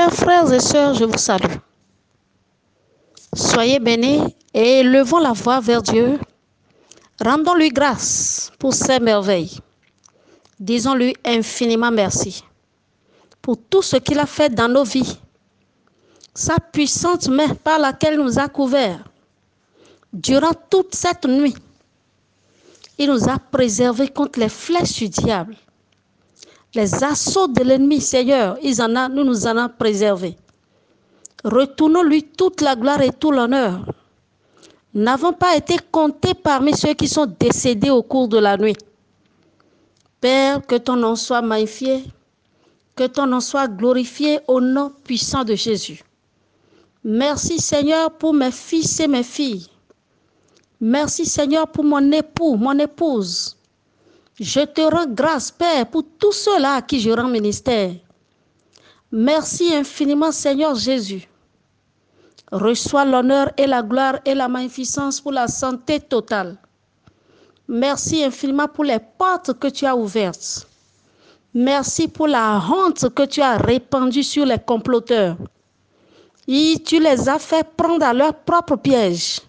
Chers frères et sœurs, je vous salue. Soyez bénis et levons la voix vers Dieu. Rendons-lui grâce pour ses merveilles. Disons-lui infiniment merci pour tout ce qu'il a fait dans nos vies. Sa puissante main par laquelle il nous a couverts durant toute cette nuit. Il nous a préservés contre les flèches du diable. Les assauts de l'ennemi, Seigneur, nous nous en avons préservés. Retournons-lui toute la gloire et tout l'honneur. N'avons pas été comptés parmi ceux qui sont décédés au cours de la nuit. Père, que ton nom soit magnifié, que ton nom soit glorifié au nom puissant de Jésus. Merci Seigneur pour mes fils et mes filles. Merci Seigneur pour mon époux, mon épouse. Je te rends grâce, Père, pour tous ceux-là à qui je rends ministère. Merci infiniment, Seigneur Jésus. Reçois l'honneur et la gloire et la magnificence pour la santé totale. Merci infiniment pour les portes que tu as ouvertes. Merci pour la honte que tu as répandue sur les comploteurs. Tu les as fait prendre à leur propre piège.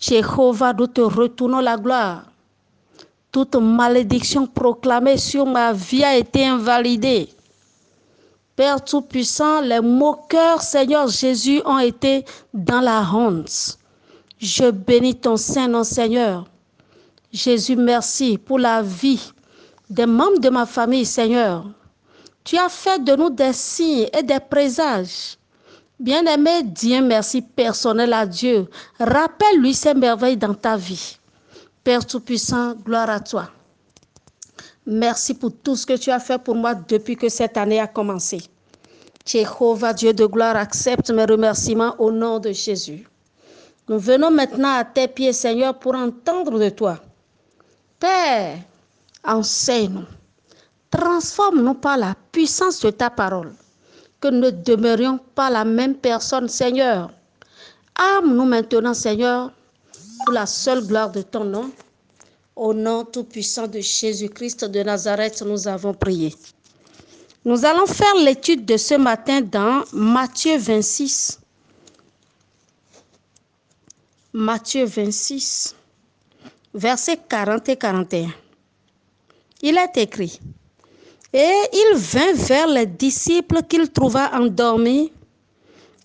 Jéhovah, nous te retournons la gloire. Toute malédiction proclamée sur ma vie a été invalidée. Père Tout-Puissant, les moqueurs, Seigneur Jésus, ont été dans la honte. Je bénis ton Saint-Nom, Seigneur. Jésus, merci pour la vie des membres de ma famille, Seigneur. Tu as fait de nous des signes et des présages. Bien-aimé, dis un merci personnel à Dieu. Rappelle-lui ses merveilles dans ta vie. Père Tout-Puissant, gloire à toi. Merci pour tout ce que tu as fait pour moi depuis que cette année a commencé. Jéhovah, Dieu de gloire, accepte mes remerciements au nom de Jésus. Nous venons maintenant à tes pieds, Seigneur, pour entendre de toi. Père, enseigne-nous. Transforme-nous par la puissance de ta parole. Que nous ne demeurions pas la même personne, Seigneur. Âme-nous maintenant, Seigneur, pour la seule gloire de ton nom. Au nom tout-puissant de Jésus-Christ de Nazareth, nous avons prié. Nous allons faire l'étude de ce matin dans Matthieu 26. Matthieu 26, versets 40 et 41. Il est écrit, Et il vint vers les disciples qu'il trouva endormis,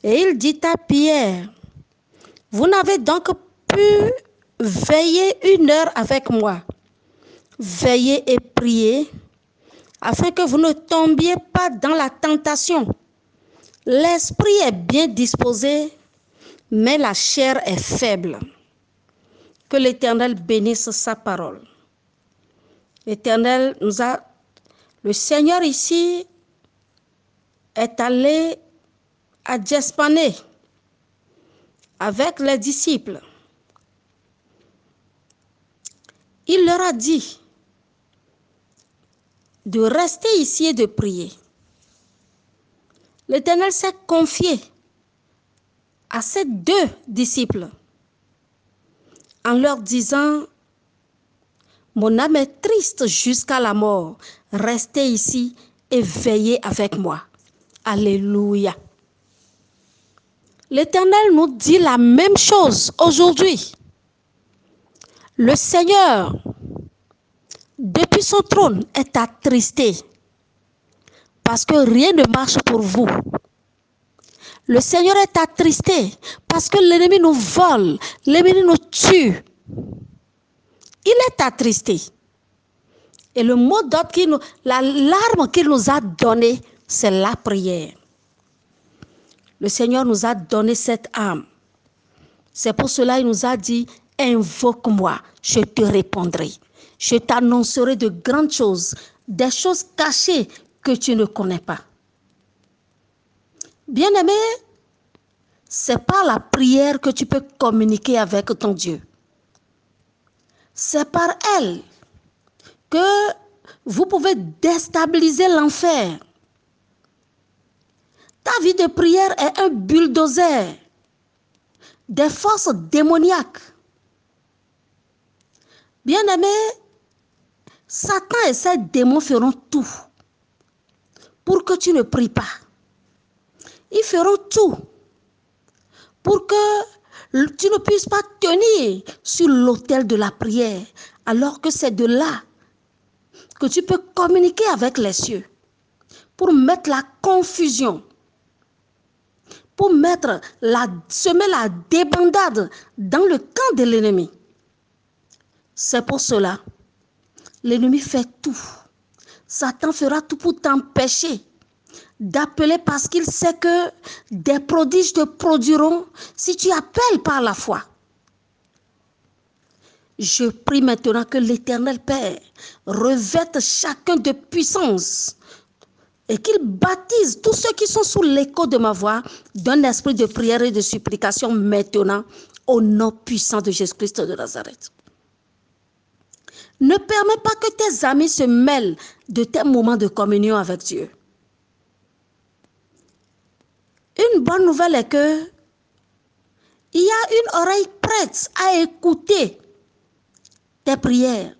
et il dit à Pierre, Vous n'avez donc pu veiller une heure avec moi. Veillez et priez afin que vous ne tombiez pas dans la tentation. L'esprit est bien disposé, mais la chair est faible. Que l'Éternel bénisse sa parole. L'Éternel nous a... Le Seigneur ici est allé à Djespané avec les disciples. Il leur a dit de rester ici et de prier. L'Éternel s'est confié à ces deux disciples en leur disant, mon âme est triste jusqu'à la mort, restez ici et veillez avec moi. Alléluia. L'Éternel nous dit la même chose aujourd'hui. Le Seigneur, depuis son trône, est attristé parce que rien ne marche pour vous. Le Seigneur est attristé parce que l'ennemi nous vole, l'ennemi nous tue. Il est attristé. Et le mot d'ordre, nous, la larme qu'il nous a donnée, c'est la prière. Le Seigneur nous a donné cette âme. C'est pour cela qu'il nous a dit, invoque-moi, je te répondrai. Je t'annoncerai de grandes choses, des choses cachées que tu ne connais pas. Bien-aimé, c'est par la prière que tu peux communiquer avec ton Dieu. C'est par elle que vous pouvez déstabiliser l'enfer. Ta vie de prière est un bulldozer des forces démoniaques. Bien-aimé, Satan et ses démons feront tout pour que tu ne pries pas. ils feront tout pour que tu ne puisses pas tenir sur l'autel de la prière, alors que c'est de là que tu peux communiquer avec les cieux pour mettre la confusion, pour mettre la, semer la débandade dans le camp de l'ennemi. C'est pour cela, l'ennemi fait tout. Satan fera tout pour t'empêcher d'appeler parce qu'il sait que des prodiges te produiront si tu appelles par la foi. Je prie maintenant que l'Éternel Père revête chacun de puissance et qu'il baptise tous ceux qui sont sous l'écho de ma voix d'un esprit de prière et de supplication maintenant au nom puissant de Jésus-Christ de Nazareth. Ne permets pas que tes amis se mêlent de tes moments de communion avec Dieu. Une bonne nouvelle est que il y a une oreille prête à écouter tes prières.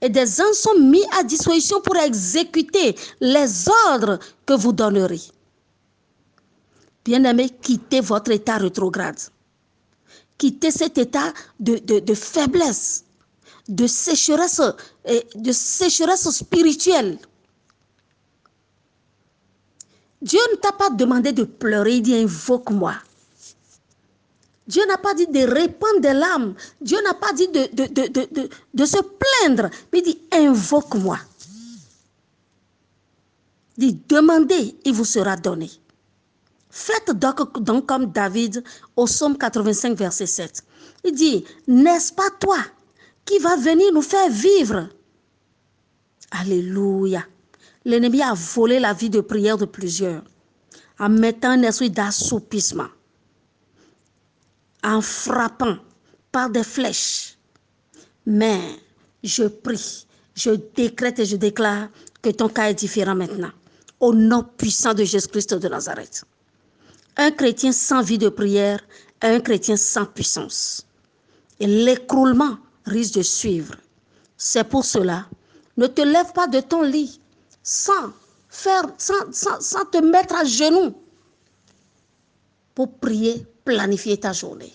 Et des anges sont mis à disposition pour exécuter les ordres que vous donnerez. Bien-aimés, quittez votre état rétrograde. Quittez cet état de faiblesse, de sécheresse, de sécheresse spirituelle. Dieu ne t'a pas demandé de pleurer, il dit invoque-moi. Dieu n'a pas dit de répandre des larmes. Dieu n'a pas dit de, se plaindre. Mais il dit invoque-moi. Il dit demandez, il vous sera donné. Faites donc, donc comme David au psaume 85, verset 7. Il dit N'est-ce pas toi qui vas venir nous faire vivre Alléluia. L'ennemi a volé la vie de prière de plusieurs en mettant un esprit d'assoupissement, en frappant par des flèches. Mais je prie, je décrète et je déclare que ton cas est différent maintenant. Au nom puissant de Jésus-Christ de Nazareth. Un chrétien sans vie de prière est un chrétien sans puissance. Et l'écroulement risque de suivre. C'est pour cela, ne te lève pas de ton lit sans faire, sans, te mettre à genoux pour prier, planifier ta journée.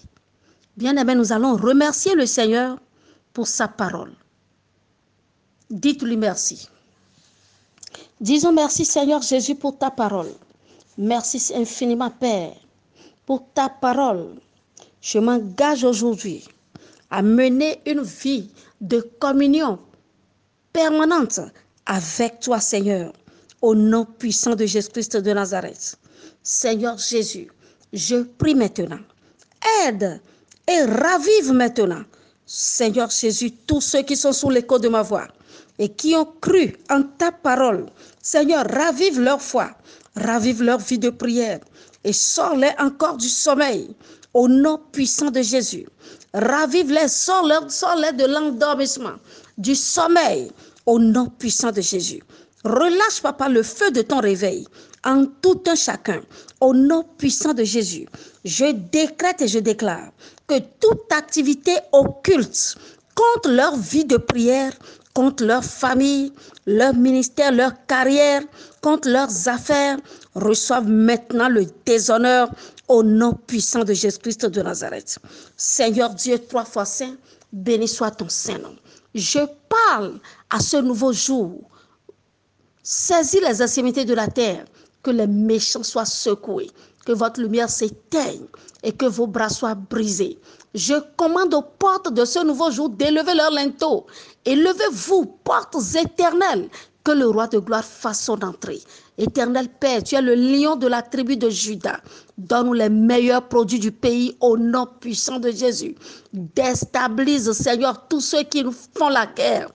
Bien aimé, nous allons remercier le Seigneur pour sa parole. Dites-lui merci. Disons merci Seigneur Jésus pour ta parole. Merci infiniment Père pour ta parole. Je m'engage aujourd'hui à mener une vie de communion permanente avec toi, Seigneur, au nom puissant de Jésus-Christ de Nazareth. Seigneur Jésus, je prie maintenant. Aide et ravive maintenant, Seigneur Jésus, tous ceux qui sont sous l'écho de ma voix et qui ont cru en ta parole. Seigneur, ravive leur foi, ravive leur vie de prière et sors-les encore du sommeil au nom puissant de Jésus. Ravive-les, sors-les sors de l'endormissement, du sommeil au nom puissant de Jésus. Relâche, papa, le feu de ton réveil en tout un chacun. Au nom puissant de Jésus, je décrète et je déclare que toute activité occulte contre leur vie de prière, contre leur famille, leur ministère, leur carrière, contre leurs affaires, reçoivent maintenant le déshonneur au nom puissant de Jésus-Christ de Nazareth. Seigneur Dieu, trois fois saint, béni soit ton Saint-Nom. Je parle à ce nouveau jour. Saisis les extrémités de la terre, que les méchants soient secoués, que votre lumière s'éteigne et que vos bras soient brisés. Je commande aux portes de ce nouveau jour d'élever leur linteau. Élevez-vous, portes éternelles, que le roi de gloire fasse son entrée. Éternel Père, tu es le lion de la tribu de Judas. Donne-nous les meilleurs produits du pays au nom puissant de Jésus. Déstabilise, Seigneur, tous ceux qui nous font la guerre.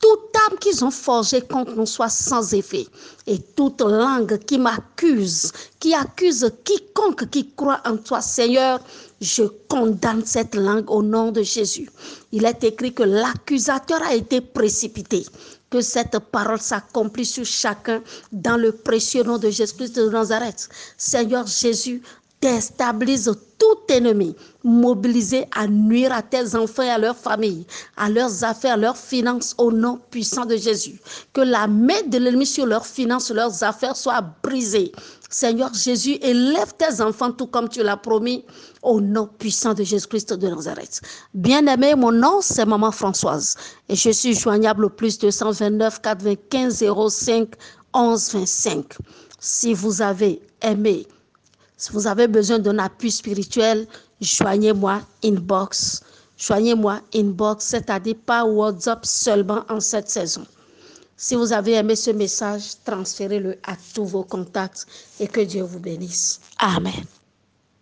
Toute âme qu'ils ont forgée contre nous soit sans effet. Et toute langue qui m'accuse, qui accuse quiconque qui croit en toi, Seigneur, je condamne cette langue au nom de Jésus. Il est écrit que l'accusateur a été précipité. Que cette parole s'accomplisse sur chacun dans le précieux nom de Jésus-Christ de Nazareth. Seigneur Jésus, déstabilise tout ennemi mobilisé à nuire à tes enfants et à leur famille, à leurs affaires, leurs finances, au nom puissant de Jésus. Que la main de l'ennemi sur leurs finances, leurs affaires soit brisée. Seigneur Jésus, élève tes enfants tout comme tu l'as promis, au nom puissant de Jésus-Christ de Nazareth. Bien-aimé, mon nom, c'est Maman Françoise et je suis joignable au plus 229 95 05 11 25. Si vous avez aimé, si vous avez besoin d'un appui spirituel, joignez-moi inbox. Joignez-moi inbox, c'est-à-dire pas WhatsApp seulement en cette saison. Si vous avez aimé ce message, transférez-le à tous vos contacts et que Dieu vous bénisse. Amen.